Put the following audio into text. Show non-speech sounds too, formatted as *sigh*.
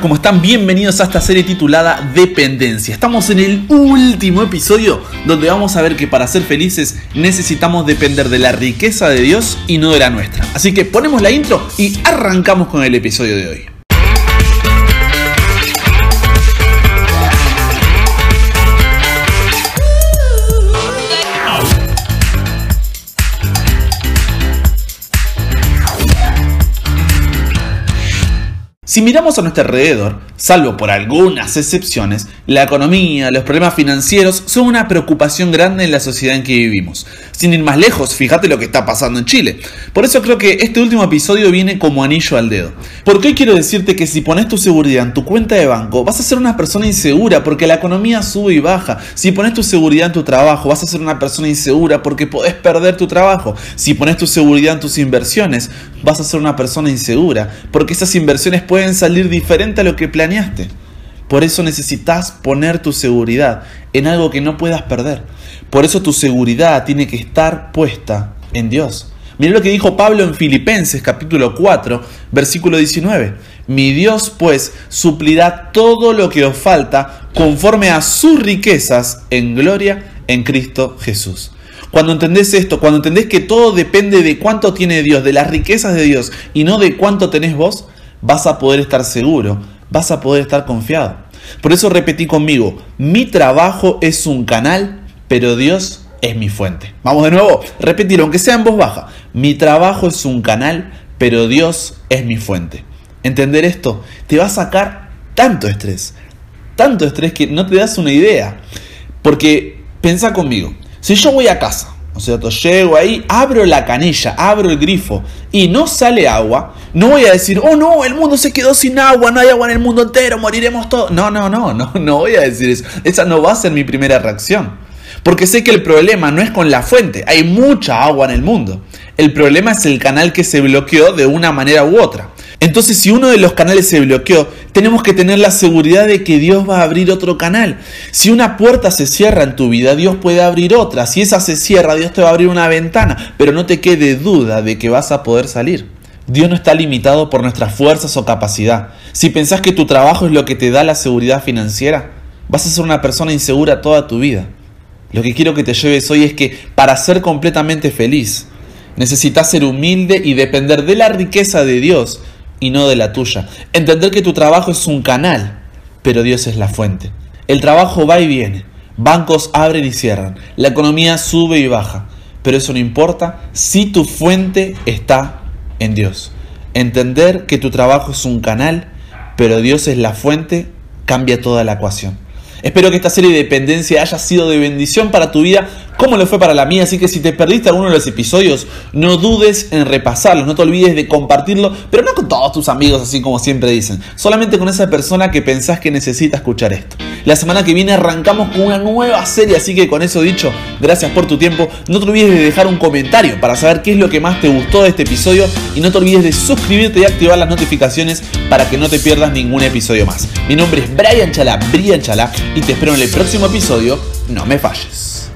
¿cómo están? Bienvenidos a esta serie titulada Dependencia. Estamos en el último episodio donde vamos a ver que para ser felices necesitamos depender de la riqueza de Dios y no de la nuestra. Así que ponemos la intro y arrancamos con el episodio de hoy. Si miramos a nuestro alrededor, salvo por algunas excepciones, la economía, los problemas financieros son una preocupación grande en la sociedad en que vivimos. Sin ir más lejos, fíjate lo que está pasando en Chile. Por eso creo que este último episodio viene como anillo al dedo. Porque hoy quiero decirte que si pones tu seguridad en tu cuenta de banco, vas a ser una persona insegura porque la economía sube y baja. Si pones tu seguridad en tu trabajo, vas a ser una persona insegura porque podés perder tu trabajo. Si pones tu seguridad en tus inversiones, vas a ser una persona insegura porque esas inversiones pueden pueden salir diferente a lo que planeaste. Por eso necesitas poner tu seguridad en algo que no puedas perder. Por eso tu seguridad tiene que estar puesta en Dios. Mira lo que dijo Pablo en Filipenses capítulo 4, versículo 19. Mi Dios pues suplirá todo lo que os falta conforme a sus riquezas en gloria en Cristo Jesús. Cuando entendés esto, cuando entendés que todo depende de cuánto tiene Dios, de las riquezas de Dios y no de cuánto tenés vos, vas a poder estar seguro, vas a poder estar confiado. Por eso repetí conmigo, mi trabajo es un canal, pero Dios es mi fuente. Vamos de nuevo, repetir, aunque sea en voz baja, mi trabajo es un canal, pero Dios es mi fuente. Entender esto te va a sacar tanto estrés, tanto estrés que no te das una idea. Porque pensa conmigo, si yo voy a casa, llego ahí, abro la canilla, abro el grifo y no sale agua, no voy a decir, oh no, el mundo se quedó sin agua, no hay agua en el mundo entero, moriremos todos. No, no, no, no, *laughs* no voy a decir eso. Esa no va a ser mi primera reacción. Porque sé que el problema no es con la fuente, hay mucha agua en el mundo. El problema es el canal que se bloqueó de una manera u otra. Entonces, si uno de los canales se bloqueó, tenemos que tener la seguridad de que Dios va a abrir otro canal. Si una puerta se cierra en tu vida, Dios puede abrir otra. Si esa se cierra, Dios te va a abrir una ventana. Pero no te quede duda de que vas a poder salir. Dios no está limitado por nuestras fuerzas o capacidad. Si pensás que tu trabajo es lo que te da la seguridad financiera, vas a ser una persona insegura toda tu vida. Lo que quiero que te lleves hoy es que para ser completamente feliz, necesitas ser humilde y depender de la riqueza de Dios y no de la tuya. Entender que tu trabajo es un canal, pero Dios es la fuente. El trabajo va y viene, bancos abren y cierran, la economía sube y baja, pero eso no importa si tu fuente está en Dios. Entender que tu trabajo es un canal, pero Dios es la fuente, cambia toda la ecuación. Espero que esta serie de dependencia haya sido de bendición para tu vida como lo fue para la mía, así que si te perdiste alguno de los episodios, no dudes en repasarlos, no te olvides de compartirlo, pero no con todos tus amigos, así como siempre dicen, solamente con esa persona que pensás que necesita escuchar esto. La semana que viene arrancamos con una nueva serie, así que con eso dicho, gracias por tu tiempo. No te olvides de dejar un comentario para saber qué es lo que más te gustó de este episodio y no te olvides de suscribirte y activar las notificaciones para que no te pierdas ningún episodio más. Mi nombre es Brian Chalá, Brian Chalá, y te espero en el próximo episodio. No me falles.